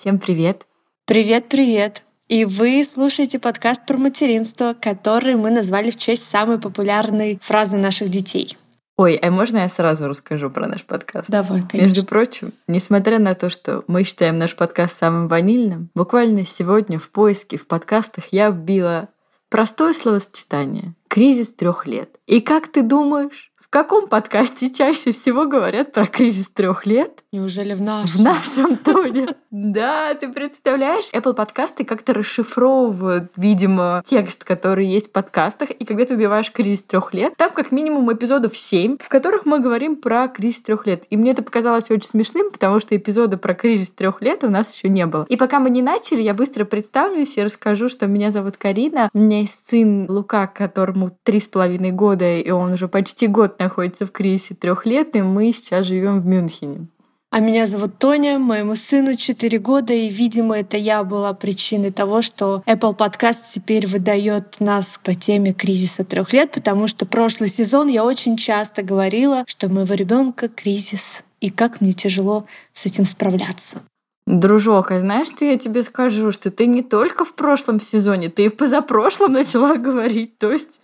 Всем привет! Привет-привет! И вы слушаете подкаст про материнство, который мы назвали в честь самой популярной фразы наших детей. Ой, а можно я сразу расскажу про наш подкаст? Давай, конечно. Между прочим, несмотря на то, что мы считаем наш подкаст самым ванильным, буквально сегодня в поиске в подкастах я вбила простое словосочетание «кризис трех лет». И как ты думаешь, в каком подкасте чаще всего говорят про кризис трех лет? Неужели в нашем? В нашем тоне. Да, ты представляешь? Apple подкасты как-то расшифровывают, видимо, текст, который есть в подкастах. И когда ты убиваешь кризис трех лет, там как минимум эпизодов 7, в которых мы говорим про кризис трех лет. И мне это показалось очень смешным, потому что эпизода про кризис трех лет у нас еще не было. И пока мы не начали, я быстро представлюсь и расскажу, что меня зовут Карина. У меня есть сын Лука, которому три с половиной года, и он уже почти год находится в кризисе трех лет, и мы сейчас живем в Мюнхене. А меня зовут Тоня, моему сыну 4 года, и, видимо, это я была причиной того, что Apple Podcast теперь выдает нас по теме кризиса трех лет, потому что прошлый сезон я очень часто говорила, что у моего ребенка кризис, и как мне тяжело с этим справляться. Дружок, а знаешь, что я тебе скажу? Что ты не только в прошлом сезоне, ты и в позапрошлом начала говорить. То есть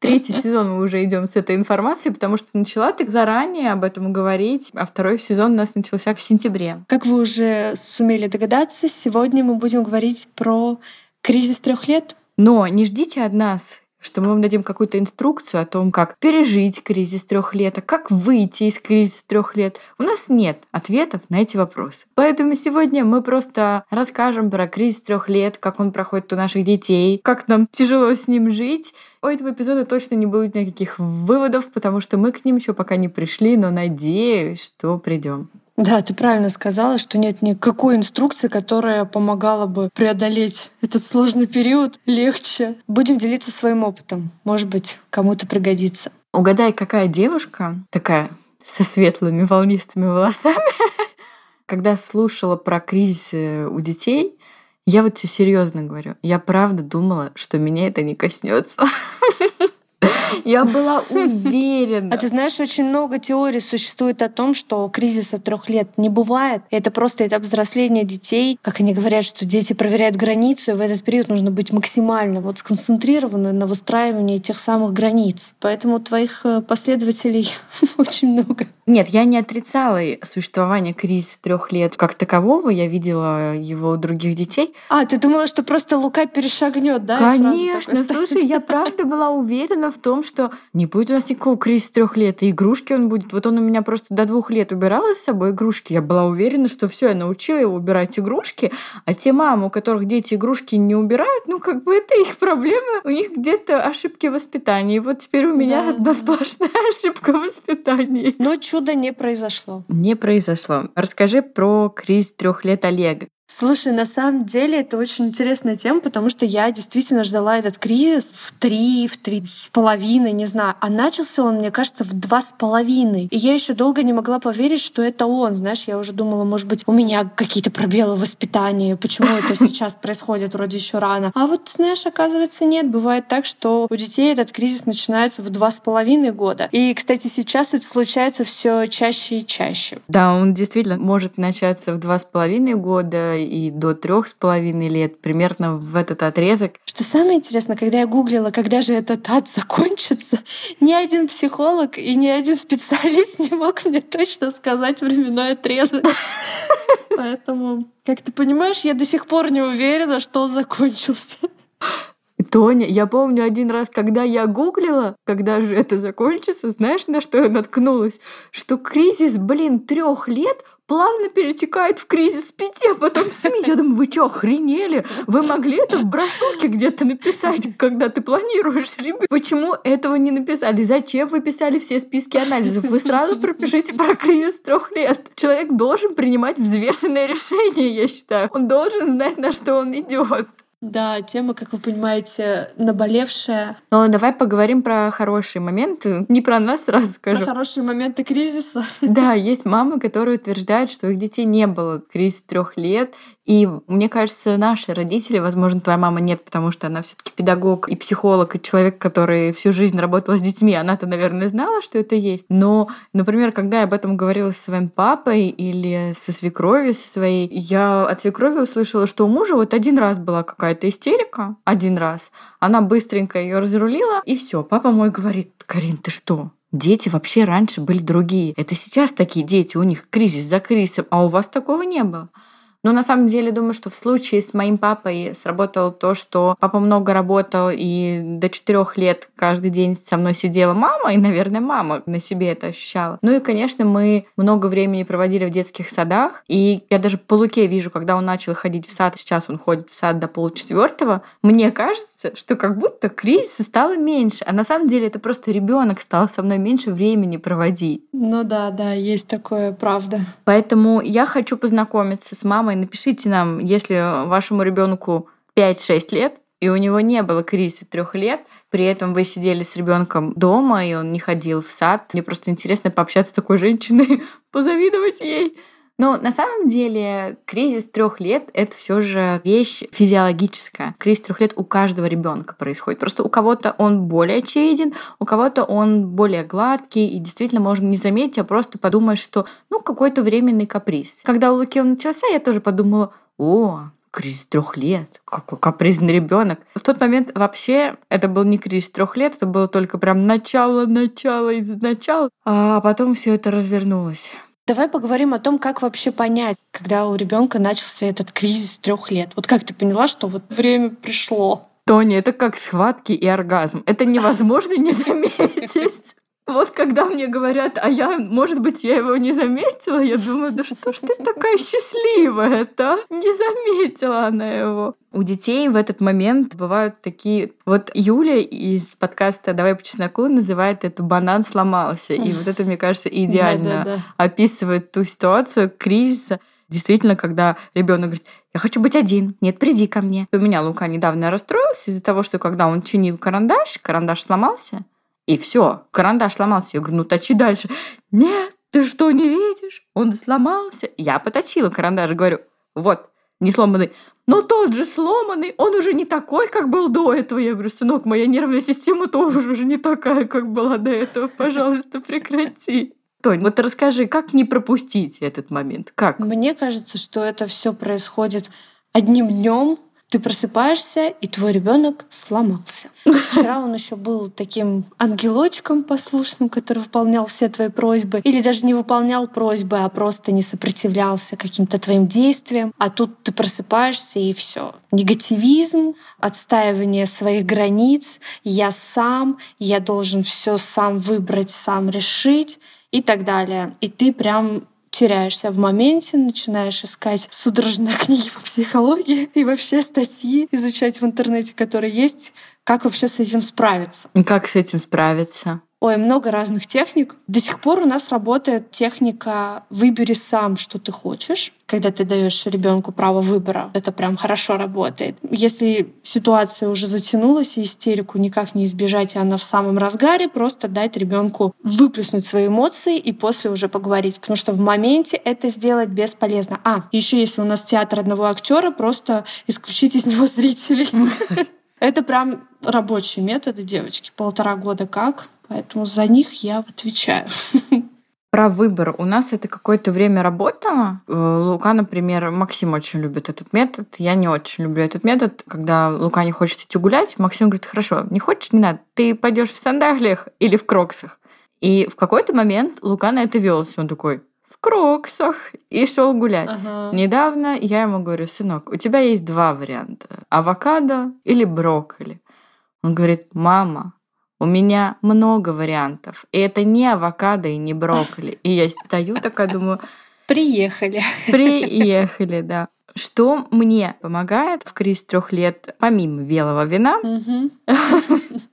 третий сезон мы уже идем с этой информацией, потому что начала ты заранее об этом говорить, а второй сезон у нас начался в сентябре. Как вы уже сумели догадаться, сегодня мы будем говорить про кризис трех лет. Но не ждите от нас что мы вам дадим какую-то инструкцию о том, как пережить кризис трех лет, а как выйти из кризиса трех лет. У нас нет ответов на эти вопросы. Поэтому сегодня мы просто расскажем про кризис трех лет, как он проходит у наших детей, как нам тяжело с ним жить. У этого эпизода точно не будет никаких выводов, потому что мы к ним еще пока не пришли, но надеюсь, что придем. Да, ты правильно сказала, что нет никакой инструкции, которая помогала бы преодолеть этот сложный период легче. Будем делиться своим опытом. Может быть, кому-то пригодится. Угадай, какая девушка такая со светлыми волнистыми волосами, когда слушала про кризисы у детей, я вот тебе серьезно говорю, я правда думала, что меня это не коснется. Я была уверена. А ты знаешь, очень много теорий существует о том, что кризиса трех лет не бывает. Это просто этап взросления детей. Как они говорят, что дети проверяют границу, и в этот период нужно быть максимально вот сконцентрированным на выстраивании тех самых границ. Поэтому твоих э, последователей очень много. Нет, я не отрицала существование кризиса трех лет как такового. Я видела его у других детей. А, ты думала, что просто Лука перешагнет, да? Конечно, слушай, я правда была уверена в том, что не будет у нас никакого кризиса трех лет, и игрушки он будет. Вот он у меня просто до двух лет убирал с собой игрушки. Я была уверена, что все, я научила его убирать игрушки, а те мамы, у которых дети игрушки не убирают, ну как бы это их проблема, у них где-то ошибки воспитания. И вот теперь у меня да. одна сплошная ошибка воспитания. Но чудо не произошло. Не произошло. Расскажи про кризис трех лет Олега. Слушай, на самом деле это очень интересная тема, потому что я действительно ждала этот кризис в три, в три с половиной, не знаю. А начался он, мне кажется, в два с половиной. И я еще долго не могла поверить, что это он. Знаешь, я уже думала, может быть, у меня какие-то пробелы в воспитании, почему это сейчас происходит вроде еще рано. А вот, знаешь, оказывается, нет. Бывает так, что у детей этот кризис начинается в два с половиной года. И, кстати, сейчас это случается все чаще и чаще. Да, он действительно может начаться в два с половиной года и до трех с половиной лет, примерно в этот отрезок. Что самое интересное, когда я гуглила, когда же этот ад закончится, ни один психолог и ни один специалист не мог мне точно сказать временной отрезок. Поэтому, как ты понимаешь, я до сих пор не уверена, что он закончился. Тоня, я помню один раз, когда я гуглила, когда же это закончится, знаешь, на что я наткнулась? Что кризис, блин, трех лет плавно перетекает в кризис пяти, а потом семи. Я думаю, вы что, охренели? Вы могли это в брошюрке где-то написать, когда ты планируешь ребенка? Почему этого не написали? Зачем вы писали все списки анализов? Вы сразу пропишите про кризис трех лет. Человек должен принимать взвешенное решение, я считаю. Он должен знать, на что он идет. Да, тема, как вы понимаете, наболевшая. Но давай поговорим про хорошие моменты. Не про нас сразу скажу. Про хорошие моменты кризиса. Да, есть мамы, которые утверждают, что их детей не было кризис трех лет, и мне кажется, наши родители, возможно, твоя мама нет, потому что она все-таки педагог и психолог, и человек, который всю жизнь работал с детьми, она-то, наверное, знала, что это есть. Но, например, когда я об этом говорила со своим папой или со свекровью своей, я от свекрови услышала, что у мужа вот один раз была какая-то истерика, один раз. Она быстренько ее разрулила, и все. Папа мой говорит, Карин, ты что? Дети вообще раньше были другие. Это сейчас такие дети, у них кризис за кризисом, а у вас такого не было. Но на самом деле думаю, что в случае с моим папой сработало то, что папа много работал, и до четырех лет каждый день со мной сидела мама, и, наверное, мама на себе это ощущала. Ну и, конечно, мы много времени проводили в детских садах, и я даже по Луке вижу, когда он начал ходить в сад, сейчас он ходит в сад до полчетвертого, мне кажется, что как будто кризиса стало меньше, а на самом деле это просто ребенок стал со мной меньше времени проводить. Ну да, да, есть такое, правда. Поэтому я хочу познакомиться с мамой мамой, напишите нам, если вашему ребенку 5-6 лет, и у него не было кризиса трех лет, при этом вы сидели с ребенком дома, и он не ходил в сад. Мне просто интересно пообщаться с такой женщиной, позавидовать ей. Но на самом деле кризис трех лет это все же вещь физиологическая. Кризис трех лет у каждого ребенка происходит. Просто у кого-то он более очевиден, у кого-то он более гладкий, и действительно можно не заметить, а просто подумать, что ну какой-то временный каприз. Когда у Луки он начался, я тоже подумала, о, кризис трех лет, какой капризный ребенок. В тот момент вообще это был не кризис трех лет, это было только прям начало, начало и начало, а потом все это развернулось. Давай поговорим о том, как вообще понять, когда у ребенка начался этот кризис трех лет. Вот как ты поняла, что вот время пришло? Тони, это как схватки и оргазм. Это невозможно не заметить. Вот когда мне говорят, а я, может быть, я его не заметила, я думаю, да что ж ты такая счастливая-то? Не заметила она его. У детей в этот момент бывают такие... Вот Юля из подкаста «Давай по чесноку» называет это «банан сломался». И вот это, мне кажется, идеально описывает ту ситуацию кризиса. Действительно, когда ребенок говорит, я хочу быть один, нет, приди ко мне. У меня Лука недавно расстроился из-за того, что когда он чинил карандаш, карандаш сломался, и все, карандаш сломался. Я говорю, ну точи дальше. Нет, ты что, не видишь? Он сломался. Я поточила карандаш, говорю, вот, не сломанный. Но тот же сломанный, он уже не такой, как был до этого. Я говорю, сынок, моя нервная система тоже уже не такая, как была до этого. Пожалуйста, прекрати. Тонь, вот расскажи, как не пропустить этот момент? Как? Мне кажется, что это все происходит одним днем, ты просыпаешься, и твой ребенок сломался. Вчера он еще был таким ангелочком послушным, который выполнял все твои просьбы, или даже не выполнял просьбы, а просто не сопротивлялся каким-то твоим действиям. А тут ты просыпаешься, и все. Негативизм, отстаивание своих границ, я сам, я должен все сам выбрать, сам решить и так далее. И ты прям теряешься в моменте, начинаешь искать судорожные книги по психологии и вообще статьи изучать в интернете, которые есть, как вообще с этим справиться. И как с этим справиться? Ой, много разных техник. До сих пор у нас работает техника «выбери сам, что ты хочешь», когда ты даешь ребенку право выбора. Это прям хорошо работает. Если ситуация уже затянулась, и истерику никак не избежать, и она в самом разгаре, просто дать ребенку выплеснуть свои эмоции и после уже поговорить. Потому что в моменте это сделать бесполезно. А, еще если у нас театр одного актера, просто исключить из него зрителей. Это прям рабочие методы, девочки. Полтора года как. Поэтому за них я отвечаю. Про выбор. У нас это какое-то время работало. Э, Лука, например, Максим очень любит этот метод. Я не очень люблю этот метод. Когда Лука не хочет идти гулять, Максим говорит, хорошо, не хочешь, не надо. Ты пойдешь в сандалиях или в кроксах. И в какой-то момент Лука на это велся. Он такой, в кроксах. И шел гулять. Ага. Недавно я ему говорю, сынок, у тебя есть два варианта. Авокадо или брокколи. Он говорит, мама, у меня много вариантов. И это не авокадо и не брокколи. И я стою такая, думаю... Приехали. Приехали, да. Что мне помогает в кризис трех лет, помимо белого вина,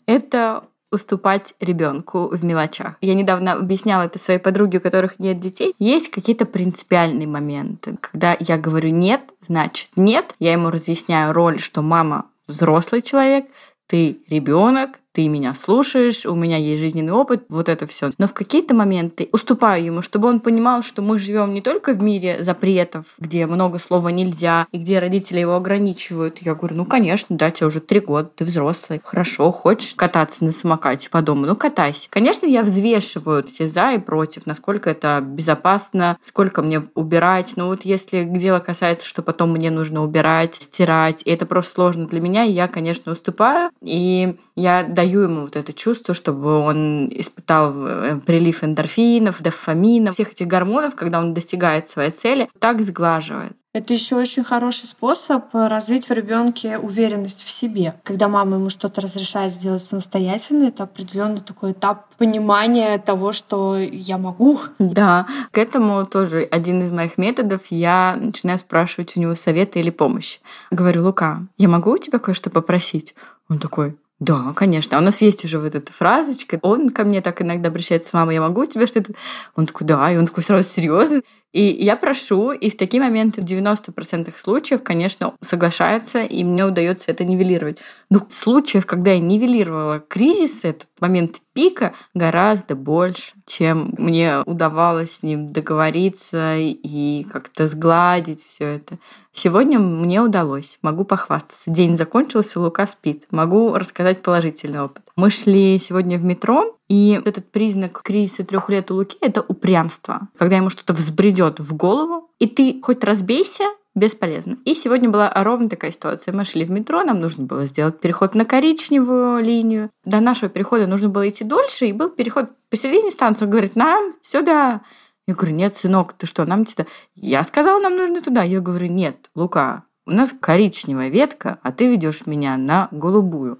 это уступать ребенку в мелочах. Я недавно объясняла это своей подруге, у которых нет детей. Есть какие-то принципиальные моменты. Когда я говорю нет, значит нет. Я ему разъясняю роль, что мама взрослый человек, ты ребенок, ты меня слушаешь, у меня есть жизненный опыт, вот это все. Но в какие-то моменты уступаю ему, чтобы он понимал, что мы живем не только в мире запретов, где много слова нельзя, и где родители его ограничивают. Я говорю, ну, конечно, да, тебе уже три года, ты взрослый. Хорошо, хочешь кататься на самокате по дому? Ну, катайся. Конечно, я взвешиваю все за и против, насколько это безопасно, сколько мне убирать. Но вот если дело касается, что потом мне нужно убирать, стирать, и это просто сложно для меня, я, конечно, уступаю. И я даю ему вот это чувство, чтобы он испытал э, прилив эндорфинов, дофаминов, всех этих гормонов, когда он достигает своей цели, так сглаживает. Это еще очень хороший способ развить в ребенке уверенность в себе. Когда мама ему что-то разрешает сделать самостоятельно, это определенный такой этап понимания того, что я могу. Да, к этому тоже один из моих методов. Я начинаю спрашивать у него советы или помощь. Говорю, Лука, я могу у тебя кое-что попросить? Он такой, да, конечно. А у нас есть уже вот эта фразочка. Он ко мне так иногда обращается, мама, я могу тебе что-то... Он такой, да, и он такой сразу серьезный. И я прошу, и в такие моменты в 90% случаев, конечно, соглашается, и мне удается это нивелировать. Но случаев, когда я нивелировала кризис, этот момент пика, гораздо больше, чем мне удавалось с ним договориться и как-то сгладить все это. Сегодня мне удалось, могу похвастаться. День закончился, Лука спит. Могу рассказать положительный опыт. Мы шли сегодня в метро, и этот признак кризиса трех лет у Луки — это упрямство. Когда ему что-то взбредет в голову, и ты хоть разбейся, бесполезно. И сегодня была ровно такая ситуация. Мы шли в метро, нам нужно было сделать переход на коричневую линию. До нашего перехода нужно было идти дольше, и был переход посередине станции. Он говорит, нам сюда. Я говорю, нет, сынок, ты что, нам сюда? Я сказала, нам нужно туда. Я говорю, нет, Лука, у нас коричневая ветка, а ты ведешь меня на голубую.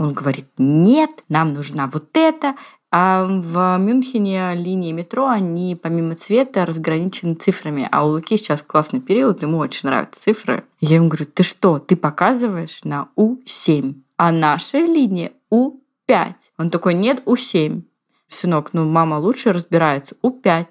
Он говорит, нет, нам нужна вот эта. А в Мюнхене линии метро, они помимо цвета разграничены цифрами. А у Луки сейчас классный период, ему очень нравятся цифры. Я ему говорю, ты что, ты показываешь на У7, а наша линия У5. Он такой, нет, У7. Сынок, ну мама лучше разбирается. У5.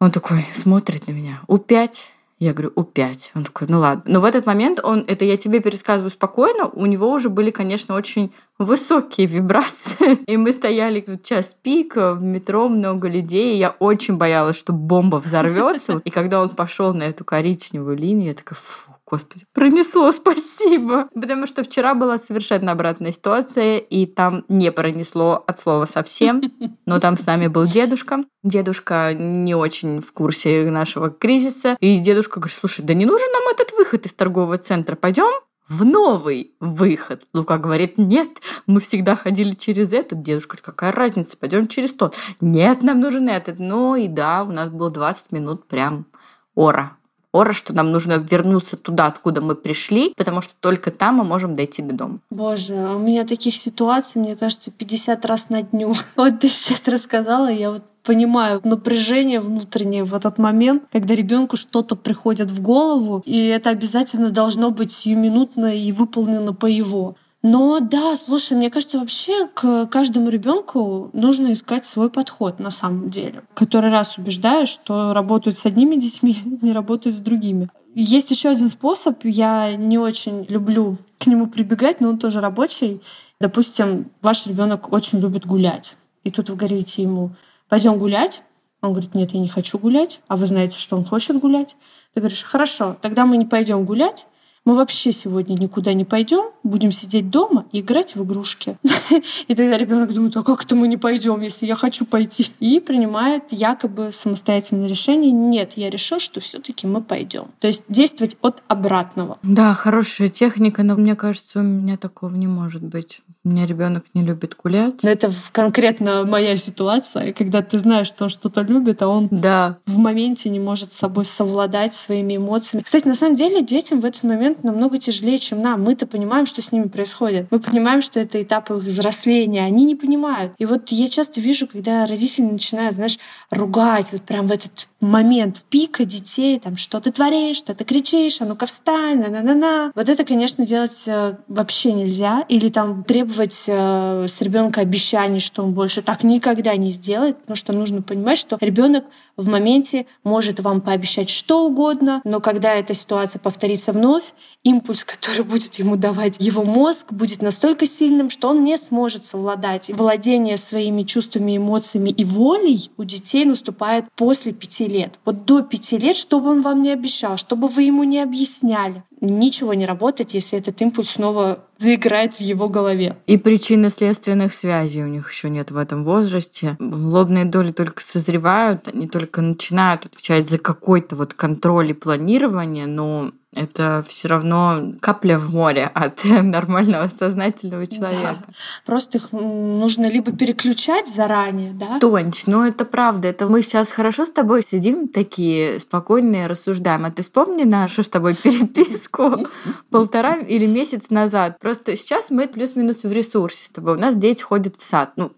Он такой смотрит на меня. У5. Я говорю, У5. Он такой, ну ладно. Но в этот момент он, это я тебе пересказываю спокойно, у него уже были, конечно, очень высокие вибрации. И мы стояли в час пик, в метро много людей. И я очень боялась, что бомба взорвется. И когда он пошел на эту коричневую линию, я такая, фу, Господи, пронесло, спасибо. Потому что вчера была совершенно обратная ситуация, и там не пронесло от слова совсем. Но там с нами был дедушка. Дедушка не очень в курсе нашего кризиса. И дедушка говорит, слушай, да не нужен нам этот выход из торгового центра. Пойдем в новый выход. Лука говорит, нет, мы всегда ходили через этот. Дедушка говорит, какая разница, пойдем через тот. Нет, нам нужен этот. Ну и да, у нас было 20 минут прям ора ора, что нам нужно вернуться туда, откуда мы пришли, потому что только там мы можем дойти до дома. Боже, а у меня таких ситуаций, мне кажется, 50 раз на дню. Вот ты сейчас рассказала, я вот понимаю напряжение внутреннее в этот момент, когда ребенку что-то приходит в голову, и это обязательно должно быть сиюминутно и выполнено по его. Но да, слушай, мне кажется, вообще к каждому ребенку нужно искать свой подход на самом деле. Который раз убеждаю, что работают с одними детьми, не работают с другими. Есть еще один способ, я не очень люблю к нему прибегать, но он тоже рабочий. Допустим, ваш ребенок очень любит гулять. И тут вы говорите ему, пойдем гулять. Он говорит, нет, я не хочу гулять. А вы знаете, что он хочет гулять. Ты говоришь, хорошо, тогда мы не пойдем гулять, мы вообще сегодня никуда не пойдем, будем сидеть дома и играть в игрушки. И тогда ребенок думает, а как это мы не пойдем, если я хочу пойти? И принимает якобы самостоятельное решение. Нет, я решил, что все-таки мы пойдем. То есть действовать от обратного. Да, хорошая техника, но мне кажется, у меня такого не может быть. У меня ребенок не любит гулять. Но это конкретно моя ситуация, когда ты знаешь, что он что-то любит, а он да. в моменте не может с собой совладать своими эмоциями. Кстати, на самом деле детям в этот момент намного тяжелее, чем нам. Мы-то понимаем, что с ними происходит. Мы понимаем, что это этап их взросления. Они не понимают. И вот я часто вижу, когда родители начинают, знаешь, ругать вот прям в этот момент пика детей, там, что ты творишь, что ты кричишь, а ну-ка встань, на-на-на-на. Вот это, конечно, делать э, вообще нельзя. Или там требовать требовать э, с ребенка обещаний, что он больше так никогда не сделает, потому что нужно понимать, что ребенок в моменте может вам пообещать что угодно, но когда эта ситуация повторится вновь, импульс, который будет ему давать его мозг, будет настолько сильным, что он не сможет совладать. Владение своими чувствами, эмоциями и волей у детей наступает после пяти лет. Вот до пяти лет, что бы он вам не обещал, чтобы вы ему не объясняли, ничего не работает, если этот импульс снова заиграет в его голове. И причинно-следственных связей у них еще нет в этом возрасте. Лобные доли только созревают, они только начинают отвечать за какой-то вот контроль и планирование, но это все равно капля в море от нормального сознательного человека. Да. Просто их нужно либо переключать заранее, да? Тонч, ну это правда. Это мы сейчас хорошо с тобой сидим такие спокойные, рассуждаем. А ты вспомни нашу с тобой переписку полтора или месяц назад. Просто сейчас мы плюс-минус в ресурсе с тобой. У нас дети ходят в сад. Ну,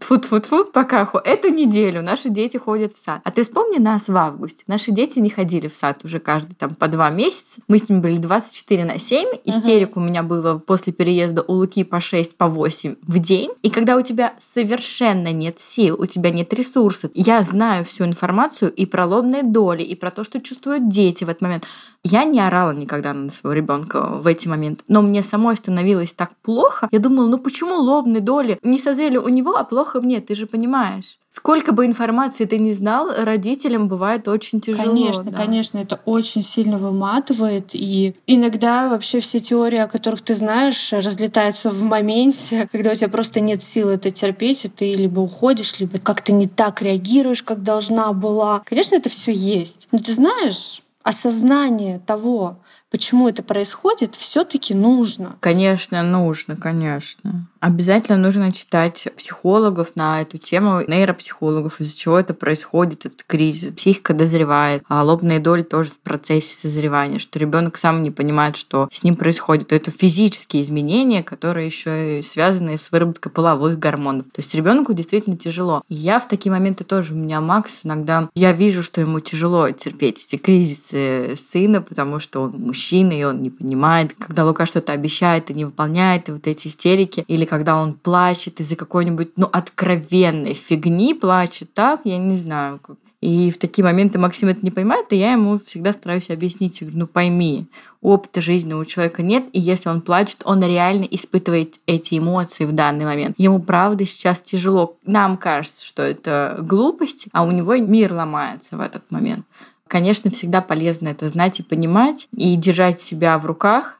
фу-фу-фу, пока эту неделю наши дети ходят в сад. А ты вспомни нас в августе. Наши дети не ходили в сад уже каждый там по два месяца месяц. Мы с ним были 24 на 7. Истерик угу. у меня было после переезда у Луки по 6, по 8 в день. И когда у тебя совершенно нет сил, у тебя нет ресурсов, я знаю всю информацию и про лобные доли, и про то, что чувствуют дети в этот момент. Я не орала никогда на своего ребенка в эти моменты, но мне самой становилось так плохо. Я думала, ну почему лобные доли не созрели у него, а плохо мне, ты же понимаешь. Сколько бы информации ты не знал, родителям бывает очень тяжело. Конечно, да. конечно, это очень сильно выматывает. И иногда вообще все теории, о которых ты знаешь, разлетаются в моменте, когда у тебя просто нет сил это терпеть, и ты либо уходишь, либо как-то не так реагируешь, как должна была. Конечно, это все есть. Но ты знаешь, осознание того, почему это происходит, все-таки нужно. Конечно, нужно, конечно. Обязательно нужно читать психологов на эту тему, нейропсихологов, из-за чего это происходит, этот кризис. Психика дозревает, а лобные доли тоже в процессе созревания, что ребенок сам не понимает, что с ним происходит. Это физические изменения, которые еще и связаны с выработкой половых гормонов. То есть ребенку действительно тяжело. И я в такие моменты тоже, у меня Макс иногда, я вижу, что ему тяжело терпеть эти кризисы сына, потому что он мужчина, и он не понимает, когда Лука что-то обещает и не выполняет, и вот эти истерики, или когда он плачет из-за какой-нибудь, ну, откровенной фигни, плачет так, я не знаю. Как. И в такие моменты Максим это не понимает, и я ему всегда стараюсь объяснить, говорю, ну пойми, опыта жизни у человека нет, и если он плачет, он реально испытывает эти эмоции в данный момент. Ему правда сейчас тяжело. Нам кажется, что это глупость, а у него мир ломается в этот момент. Конечно, всегда полезно это знать и понимать, и держать себя в руках,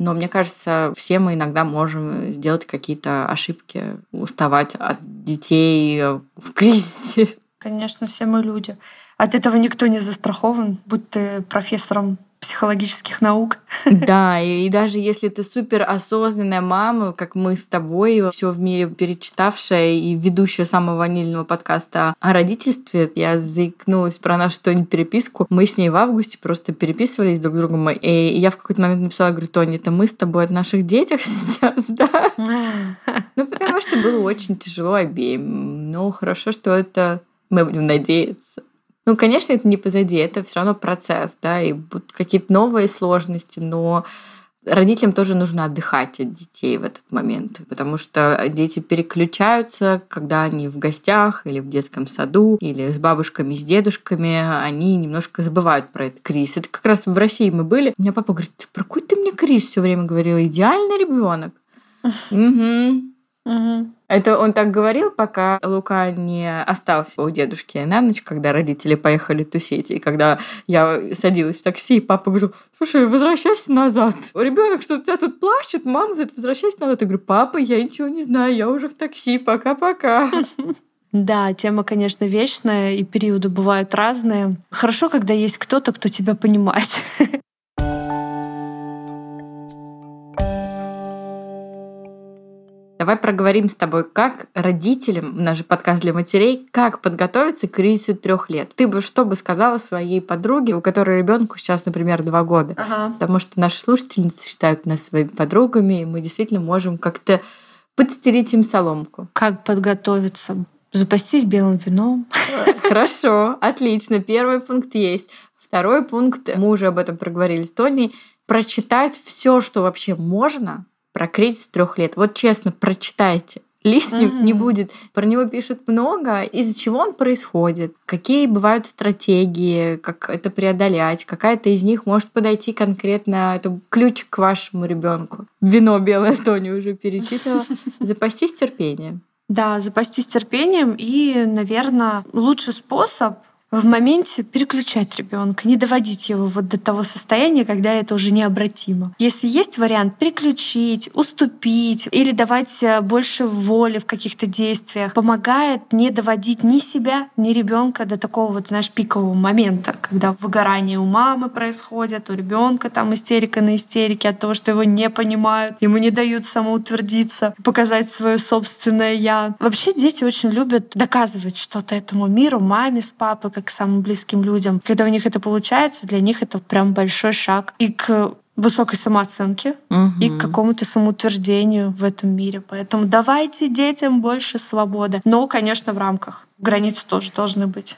но мне кажется, все мы иногда можем сделать какие-то ошибки, уставать от детей в кризисе. Конечно, все мы люди. От этого никто не застрахован, будь ты профессором психологических наук. Да, и, и даже если ты супер осознанная мама, как мы с тобой, все в мире перечитавшая и ведущая самого ванильного подкаста о родительстве, я заикнулась про нашу Тони переписку. Мы с ней в августе просто переписывались друг с другом. И я в какой-то момент написала, говорю, Тони, это мы с тобой от наших детях сейчас, да? Ну, потому что было очень тяжело обеим. Ну, хорошо, что это мы будем надеяться. Ну, конечно, это не позади, это все равно процесс, да, и будут какие-то новые сложности, но родителям тоже нужно отдыхать от детей в этот момент, потому что дети переключаются, когда они в гостях или в детском саду, или с бабушками, с дедушками, они немножко забывают про этот кризис. Это как раз в России мы были. У меня папа говорит, про какой ты мне кризис все время говорил? Идеальный ребенок. Угу. Это он так говорил, пока Лука не остался у дедушки на ночь, когда родители поехали тусить. И когда я садилась в такси, папа говорил, слушай, возвращайся назад. Ребенок что у тебя тут плачет, мама говорит, возвращайся назад. Я говорю, папа, я ничего не знаю, я уже в такси, пока-пока. Да, тема, конечно, вечная, и периоды бывают разные. Хорошо, когда есть кто-то, кто тебя понимает. Давай проговорим с тобой, как родителям, наш же подкаст для матерей, как подготовиться к кризису трех лет. Ты бы что бы сказала своей подруге, у которой ребенку сейчас, например, два года? Ага. Потому что наши слушательницы считают нас своими подругами, и мы действительно можем как-то подстерить им соломку. Как подготовиться? Запастись белым вином. Хорошо, отлично. Первый пункт есть. Второй пункт, мы уже об этом проговорили с Тони, прочитать все, что вообще можно про кризис трех лет. Вот честно, прочитайте лишним mm-hmm. не будет. Про него пишут много, из-за чего он происходит, какие бывают стратегии, как это преодолять, какая-то из них может подойти конкретно, это ключ к вашему ребенку. Вино белое Тони уже перечислила. Запастись терпением. Да, запастись терпением и, наверное, лучший способ в моменте переключать ребенка, не доводить его вот до того состояния, когда это уже необратимо. Если есть вариант переключить, уступить или давать э, больше воли в каких-то действиях, помогает не доводить ни себя, ни ребенка до такого вот, знаешь, пикового момента, когда выгорание у мамы происходит, у ребенка там истерика на истерике от того, что его не понимают, ему не дают самоутвердиться, показать свое собственное я. Вообще дети очень любят доказывать что-то этому миру, маме с папой, к самым близким людям. Когда у них это получается, для них это прям большой шаг и к высокой самооценке угу. и к какому-то самоутверждению в этом мире. Поэтому давайте детям больше свободы. Но, конечно, в рамках. Границы тоже должны быть.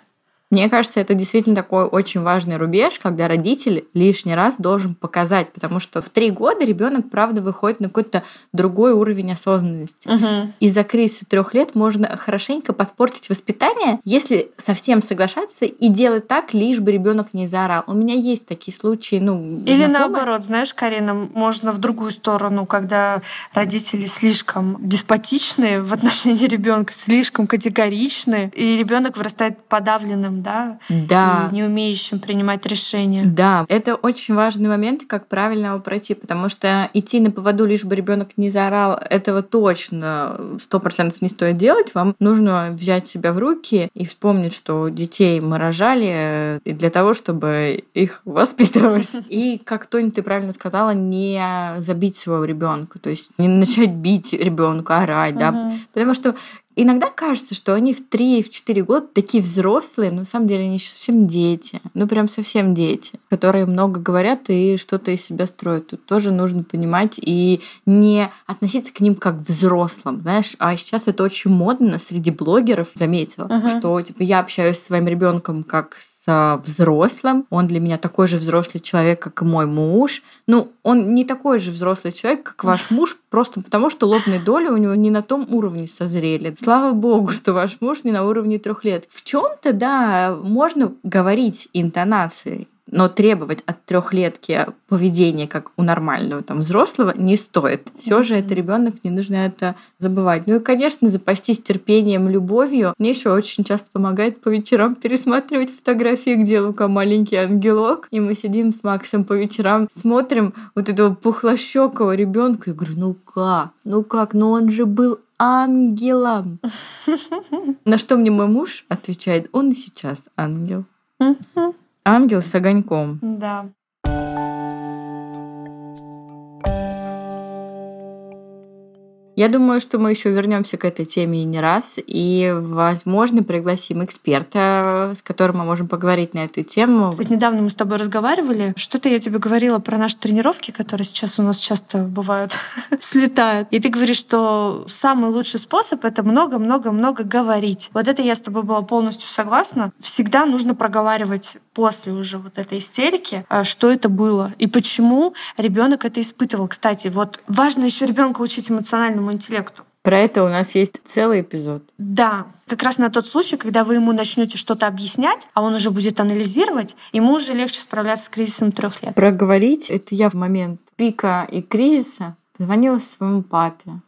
Мне кажется, это действительно такой очень важный рубеж, когда родитель лишний раз должен показать, потому что в три года ребенок, правда, выходит на какой-то другой уровень осознанности. Угу. Из-за кризиса трех лет можно хорошенько подпортить воспитание, если совсем соглашаться и делать так, лишь бы ребенок не заорал. У меня есть такие случаи, ну. Или знакомые. наоборот, знаешь, Карина, можно в другую сторону, когда родители слишком деспотичные в отношении ребенка, слишком категоричны, и ребенок вырастает подавленным да, да. и не умеющим принимать решения. Да, это очень важный момент, как правильно его пройти, потому что идти на поводу, лишь бы ребенок не заорал, этого точно сто процентов не стоит делать. Вам нужно взять себя в руки и вспомнить, что детей мы рожали э, для того, чтобы их воспитывать. И, как Тоня, ты правильно сказала, не забить своего ребенка, то есть не начать бить ребенка, орать, да, потому что Иногда кажется, что они в 3-4 года такие взрослые, но на самом деле они еще совсем дети. Ну, прям совсем дети, которые много говорят и что-то из себя строят. Тут тоже нужно понимать и не относиться к ним как к взрослым, знаешь. А сейчас это очень модно среди блогеров, заметила, uh-huh. что типа я общаюсь с своим ребенком как с взрослым. Он для меня такой же взрослый человек, как и мой муж. Ну, он не такой же взрослый человек, как ваш муж, просто потому что лобные доли у него не на том уровне созрели. Слава богу, что ваш муж не на уровне трех лет. В чем-то, да, можно говорить интонацией, но требовать от трехлетки поведения, как у нормального там взрослого, не стоит. Все же это ребенок, не нужно это забывать. Ну и, конечно, запастись терпением, любовью. Мне еще очень часто помогает по вечерам пересматривать фотографии, где Лука маленький ангелок, и мы сидим с Максом по вечерам, смотрим вот этого пухлощекого ребенка и говорю, ну как, ну как, ну он же был ангелом. На что мне мой муж отвечает, он и сейчас ангел. Ангел с огоньком. Да. Я думаю, что мы еще вернемся к этой теме не раз, и, возможно, пригласим эксперта, с которым мы можем поговорить на эту тему. Кстати, недавно мы с тобой разговаривали. Что-то я тебе говорила про наши тренировки, которые сейчас у нас часто бывают, слетают. И ты говоришь, что самый лучший способ — это много-много-много говорить. Вот это я с тобой была полностью согласна. Всегда нужно проговаривать после уже вот этой истерики, а, что это было и почему ребенок это испытывал. Кстати, вот важно еще ребенка учить эмоциональному эмоциональному интеллекту. Про это у нас есть целый эпизод. Да, как раз на тот случай, когда вы ему начнете что-то объяснять, а он уже будет анализировать, ему уже легче справляться с кризисом трех лет. Проговорить это я в момент пика и кризиса позвонила своему папе.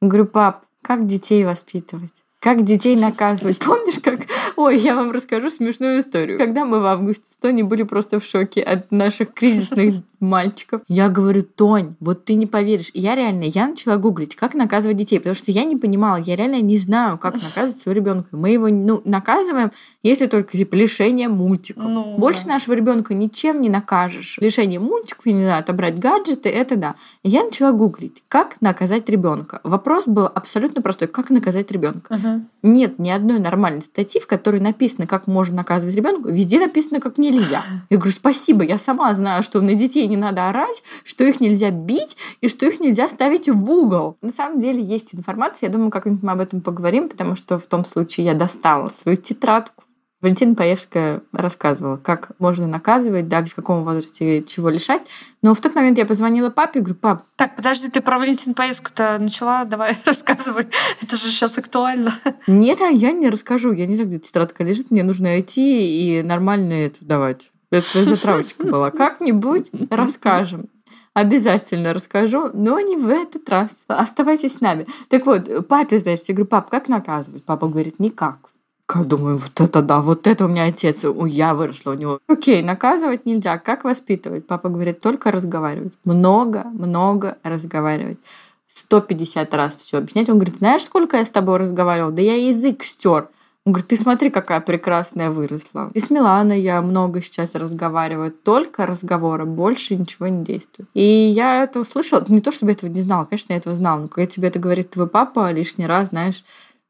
Говорю, пап, как детей воспитывать? Как детей наказывать? Помнишь, как... Ой, я вам расскажу смешную историю. Когда мы в августе с Тони были просто в шоке от наших кризисных мальчиков. Я говорю, Тонь, вот ты не поверишь. я реально, я начала гуглить, как наказывать детей, потому что я не понимала, я реально не знаю, как наказывать своего ребенка. Мы его ну, наказываем, если только типа, лишение мультиков. Ну, Больше да. нашего ребенка ничем не накажешь. Лишение мультиков, не надо отобрать гаджеты, это да. И я начала гуглить, как наказать ребенка. Вопрос был абсолютно простой, как наказать ребенка. Угу. Нет ни одной нормальной статьи, в которой написано, как можно наказывать ребенка. Везде написано, как нельзя. Я говорю, спасибо, я сама знаю, что на детей не надо орать, что их нельзя бить и что их нельзя ставить в угол. На самом деле есть информация, я думаю, как-нибудь мы об этом поговорим, потому что в том случае я достала свою тетрадку, Валентина Паевская рассказывала, как можно наказывать, да, в каком возрасте чего лишать. Но в тот момент я позвонила папе и говорю, пап... Так, подожди, ты про Валентину Паевскую-то начала? Давай рассказывай. Это же сейчас актуально. Нет, а я не расскажу. Я не знаю, где тетрадка лежит. Мне нужно идти и нормально это давать. Это затравочка была. Как-нибудь расскажем. Обязательно расскажу, но не в этот раз. Оставайтесь с нами. Так вот, папе, значит, я говорю, пап, как наказывать? Папа говорит, никак. Думаю, вот это да, вот это у меня отец, у я выросла у него. Окей, наказывать нельзя. Как воспитывать? Папа говорит, только разговаривать. Много, много разговаривать. 150 раз все объяснять. Он говорит, знаешь, сколько я с тобой разговаривал? Да я язык стер. Он говорит, ты смотри, какая прекрасная выросла. И с Миланой я много сейчас разговариваю, только разговоры, больше ничего не действует. И я это услышала, не то чтобы я этого не знала, конечно, я этого знала, но когда тебе это говорит твой папа лишний раз, знаешь,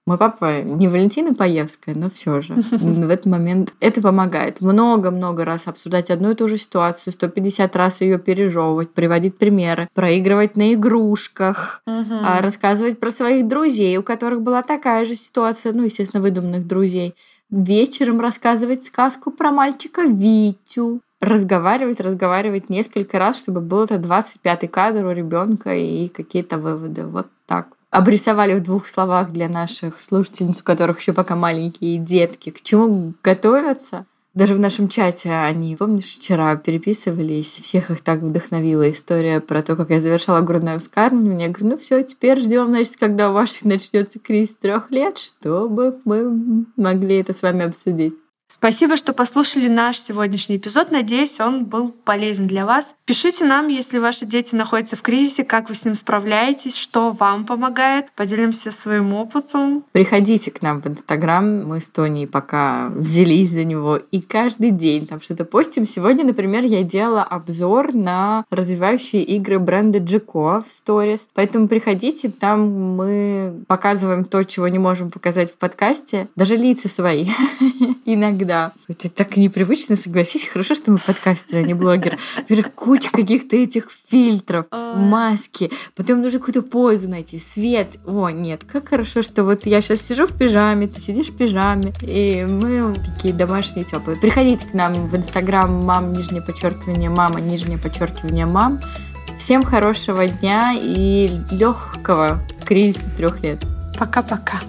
мой папа не Валентина Паевская, но все же в этот момент это помогает. Много-много раз обсуждать одну и ту же ситуацию, 150 раз ее пережевывать, приводить примеры, проигрывать на игрушках, угу. рассказывать про своих друзей, у которых была такая же ситуация, ну, естественно, выдуманных друзей. Вечером рассказывать сказку про мальчика Витю разговаривать, разговаривать несколько раз, чтобы был это 25-й кадр у ребенка и какие-то выводы. Вот так обрисовали в двух словах для наших слушательниц, у которых еще пока маленькие детки, к чему готовятся. Даже в нашем чате они, помнишь, вчера переписывались, всех их так вдохновила история про то, как я завершала грудное вскармливание. Я говорю, ну все, теперь ждем, значит, когда у ваших начнется кризис трех лет, чтобы мы могли это с вами обсудить. Спасибо, что послушали наш сегодняшний эпизод. Надеюсь, он был полезен для вас. Пишите нам, если ваши дети находятся в кризисе, как вы с ним справляетесь, что вам помогает. Поделимся своим опытом. Приходите к нам в Инстаграм. Мы с Тони пока взялись за него. И каждый день там что-то постим. Сегодня, например, я делала обзор на развивающие игры бренда Джеко в сторис. Поэтому приходите, там мы показываем то, чего не можем показать в подкасте. Даже лица свои. Иногда. Это так непривычно, согласись. Хорошо, что мы подкастеры, а не блогеры. Во-первых, куча каких-то этих фильтров, маски. Потом нужно какую-то позу найти, свет. О, нет, как хорошо, что вот я сейчас сижу в пижаме, ты сидишь в пижаме, и мы такие домашние, теплые. Приходите к нам в Инстаграм мам, нижнее подчеркивание, мама, нижнее подчеркивание, мам. Всем хорошего дня и легкого кризиса трех лет. Пока-пока.